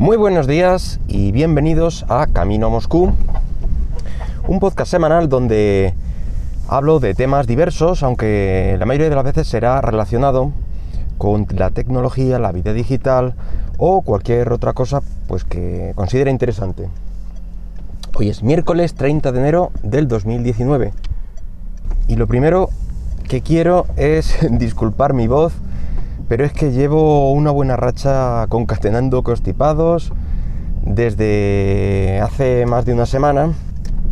Muy buenos días y bienvenidos a Camino a Moscú, un podcast semanal donde hablo de temas diversos, aunque la mayoría de las veces será relacionado con la tecnología, la vida digital o cualquier otra cosa pues que considere interesante. Hoy es miércoles 30 de enero del 2019 y lo primero que quiero es disculpar mi voz pero es que llevo una buena racha concatenando constipados desde hace más de una semana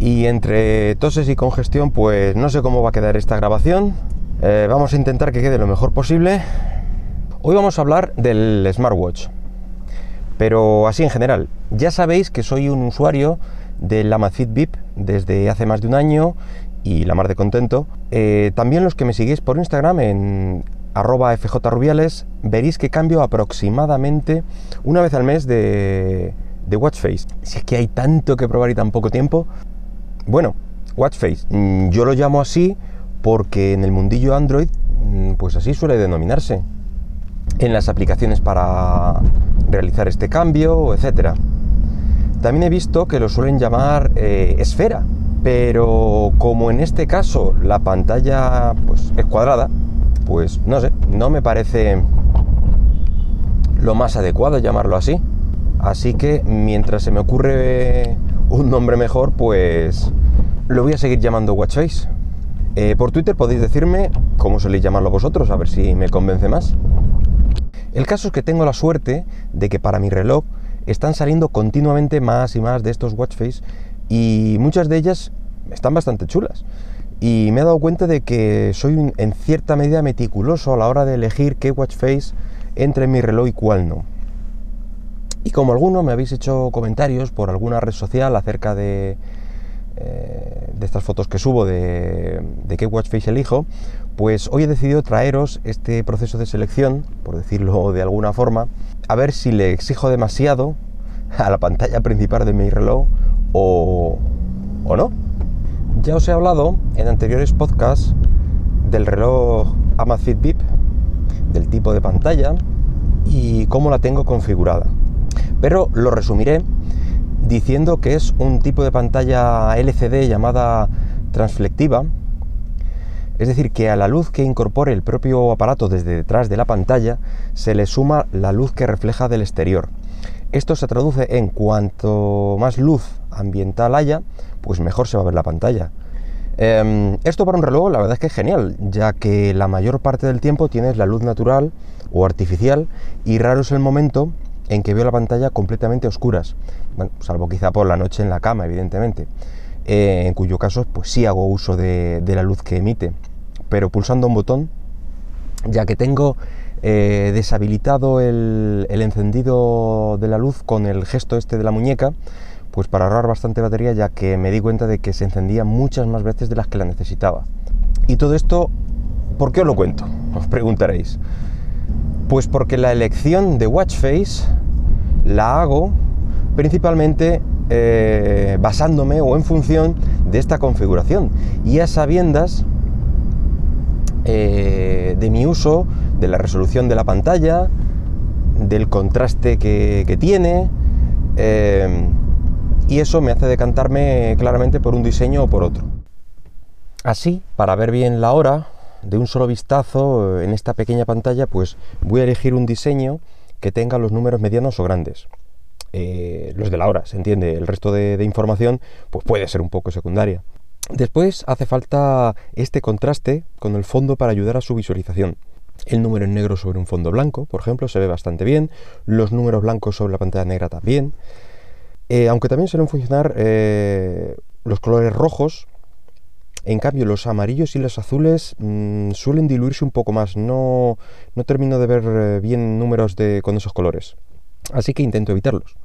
y entre toses y congestión pues no sé cómo va a quedar esta grabación. Eh, vamos a intentar que quede lo mejor posible. Hoy vamos a hablar del smartwatch, pero así en general. Ya sabéis que soy un usuario del Amazfit VIP desde hace más de un año y la mar de contento. Eh, también los que me seguís por Instagram en arroba fjrubiales, veréis que cambio aproximadamente una vez al mes de, Watchface. Si es que hay tanto que probar y tan poco tiempo. Bueno, Watchface, mm, yo lo llamo así porque en el mundillo Android, mm, pues así suele denominarse. En las aplicaciones para realizar este cambio, etcétera. También he visto que lo suelen llamar eh, esfera, pero como en este caso la pantalla pues, es cuadrada, pues no sé, no me parece lo más adecuado llamarlo así. Así que mientras se me ocurre un nombre mejor, pues lo voy a seguir llamando Watchface. Eh, por Twitter podéis decirme cómo soléis llamarlo vosotros, a ver si me convence más. El caso es que tengo la suerte de que para mi reloj están saliendo continuamente más y más de estos Watchface y muchas de ellas están bastante chulas y me he dado cuenta de que soy en cierta medida meticuloso a la hora de elegir qué watch face entre en mi reloj y cuál no. Y como alguno me habéis hecho comentarios por alguna red social acerca de, eh, de estas fotos que subo de, de qué watch face elijo, pues hoy he decidido traeros este proceso de selección, por decirlo de alguna forma, a ver si le exijo demasiado a la pantalla principal de mi reloj o, o no. Ya os he hablado en anteriores podcasts del reloj Amazfit VIP, del tipo de pantalla y cómo la tengo configurada. Pero lo resumiré diciendo que es un tipo de pantalla LCD llamada transflectiva, es decir, que a la luz que incorpore el propio aparato desde detrás de la pantalla se le suma la luz que refleja del exterior. Esto se traduce en cuanto más luz ambiental haya, pues mejor se va a ver la pantalla. Em, esto para un reloj la verdad es que es genial, ya que la mayor parte del tiempo tienes la luz natural o artificial y raro es el momento en que veo la pantalla completamente oscuras, salvo quizá por la noche en la cama, evidentemente, eh, en cuyo caso pues sí hago uso de, la luz que emite, pero pulsando un botón, ya que tengo eh, deshabilitado el, encendido de la luz con el gesto este de la muñeca, pues para ahorrar bastante batería ya que me di cuenta de que se encendía muchas más veces de las que la necesitaba. Y todo esto, ¿por qué os lo cuento? Os preguntaréis. Pues porque la elección de watch face la hago principalmente eh, basándome o en función de esta configuración y a sabiendas eh, de mi uso, de la resolución de la pantalla, del contraste que, tiene, eh, y eso me hace decantarme claramente por un diseño o por otro. Así, para ver bien la hora, de un solo vistazo en esta pequeña pantalla, pues voy a elegir un diseño que tenga los números medianos o grandes. Eh, los de la hora, se entiende. El resto de, información pues puede ser un poco secundaria. Después hace falta este contraste con el fondo para ayudar a su visualización. El número en negro sobre un fondo blanco, por ejemplo, se ve bastante bien. Los números blancos sobre la pantalla negra también. Eh, aunque también suelen funcionar eh, los colores rojos, en cambio los amarillos y los azules mm, suelen diluirse un poco más. No, no termino de ver eh, bien números de, con esos colores. Así que intento evitarlos.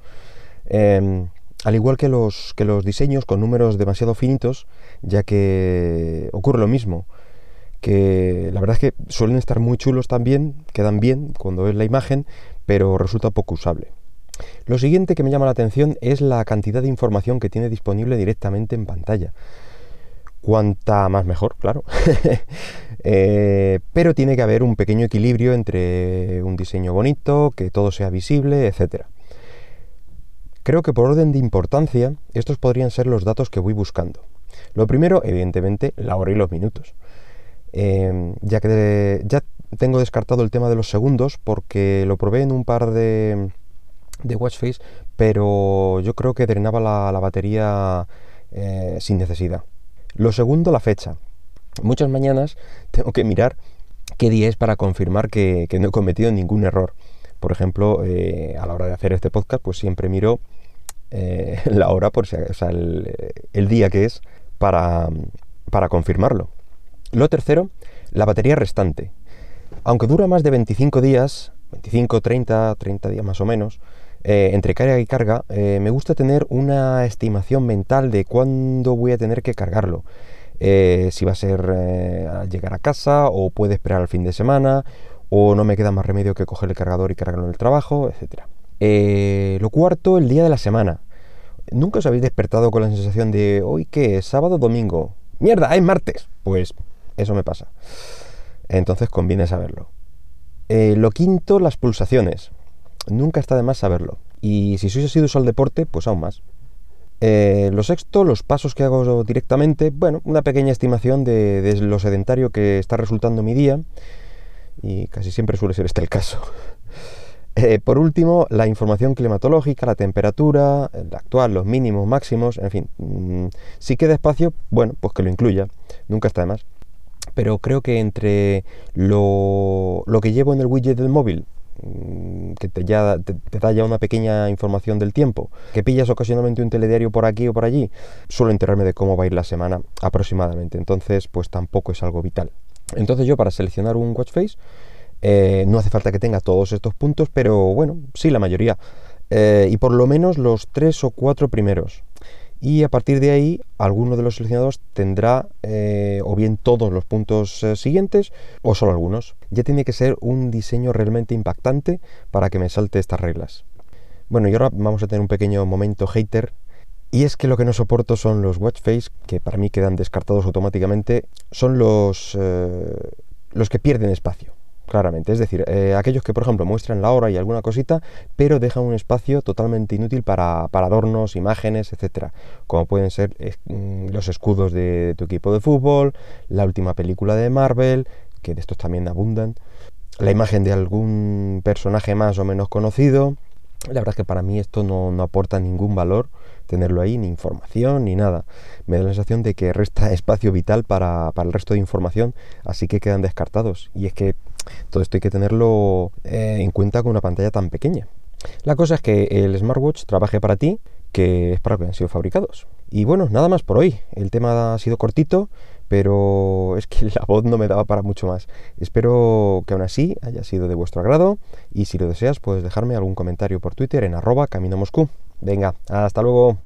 Em, al igual que los, que los diseños con números demasiado finitos, ya que ocurre lo mismo que la verdad es que suelen estar muy chulos también, quedan bien cuando ves la imagen, pero resulta poco usable. Lo siguiente que me llama la atención es la cantidad de información que tiene disponible directamente en pantalla. Cuanta más mejor, claro. Eh, pero tiene que haber un pequeño equilibrio entre un diseño bonito, que todo sea visible, etc. Creo que por orden de importancia, estos podrían ser los datos que voy buscando. Lo primero, evidentemente, la hora y los minutos. Em, ya que ya tengo descartado el tema de los segundos porque lo probé en un par de, de watch pero yo creo que drenaba la, batería eh, sin necesidad. Lo segundo, la fecha. Muchas mañanas tengo que mirar qué día es para confirmar que, no he cometido ningún error. Por ejemplo, eh, a la hora de hacer este podcast, pues siempre miro eh, la hora, por si, o sea, el, día que es para, para confirmarlo. Lo tercero, la batería restante. Aunque dura más de 25 días, 25, 30, 30 días más o menos, eh, entre carga y carga, eh, me gusta tener una estimación mental de cuándo voy a tener que cargarlo. Eh, si va a ser al llegar a casa o puede esperar al fin de semana o no me queda más remedio que coger el cargador y cargarlo en el trabajo, etc. lo cuarto, el día de la semana. ¿Nunca os habéis despertado con la sensación de hoy qué? ¿Sábado o domingo? ¡Mierda! ¡Es martes! Pues eso me pasa. Entonces conviene saberlo. lo quinto, las pulsaciones nunca está de más saberlo. Y si sois asiduos al deporte, pues aún más. Eh, lo sexto, los pasos que hago directamente, bueno, una pequeña estimación de, lo sedentario que está resultando mi día, y casi siempre suele ser este el caso. Eh, por último, la información climatológica, la temperatura, la actual, los mínimos, máximos, en fin, mm, si queda espacio, bueno, pues que lo incluya, nunca está de más. Pero creo que entre lo, lo que llevo en el widget del móvil Mm, que te, ya, te, da ya una pequeña información del tiempo, que pillas ocasionalmente un telediario por aquí o por allí, suelo enterarme de cómo va a ir la semana aproximadamente, entonces pues tampoco es algo vital. Entonces yo para seleccionar un watch face eh, no hace falta que tenga todos estos puntos, pero bueno, sí la mayoría, eh, y por lo menos los tres o cuatro primeros y a partir de ahí alguno de los seleccionados tendrá eh, o bien todos los puntos eh, siguientes o solo algunos. Ya tiene que ser un diseño realmente impactante para que me salte estas reglas. Bueno, y ahora vamos a tener un pequeño momento hater. Y es que lo que no soporto son los watch face, que para mí quedan descartados automáticamente, son los, eh, los que pierden espacio claramente. Es decir, eh, aquellos que, por ejemplo, muestran la hora y alguna cosita, pero dejan un espacio totalmente inútil para, adornos, imágenes, etcétera, como pueden ser mm, los escudos de, tu equipo de fútbol, la última película de Marvel, que de estos también abundan, la imagen de algún personaje más o menos conocido. La verdad es que para mí esto no, aporta ningún valor tenerlo ahí, ni información, ni nada. Me da la sensación de que resta espacio vital para, para el resto de información, así que quedan descartados. Y es que todo esto hay que tenerlo eh, en cuenta con una pantalla tan pequeña. La cosa es que el smartwatch trabaje para ti, que es para que han sido fabricados. Y bueno, nada más por hoy. El tema ha sido cortito, pero es que la voz no me daba para mucho más. Espero que aún así haya sido de vuestro agrado y si lo deseas puedes dejarme algún comentario por Twitter en arroba camino Moscú. Venga, hasta luego.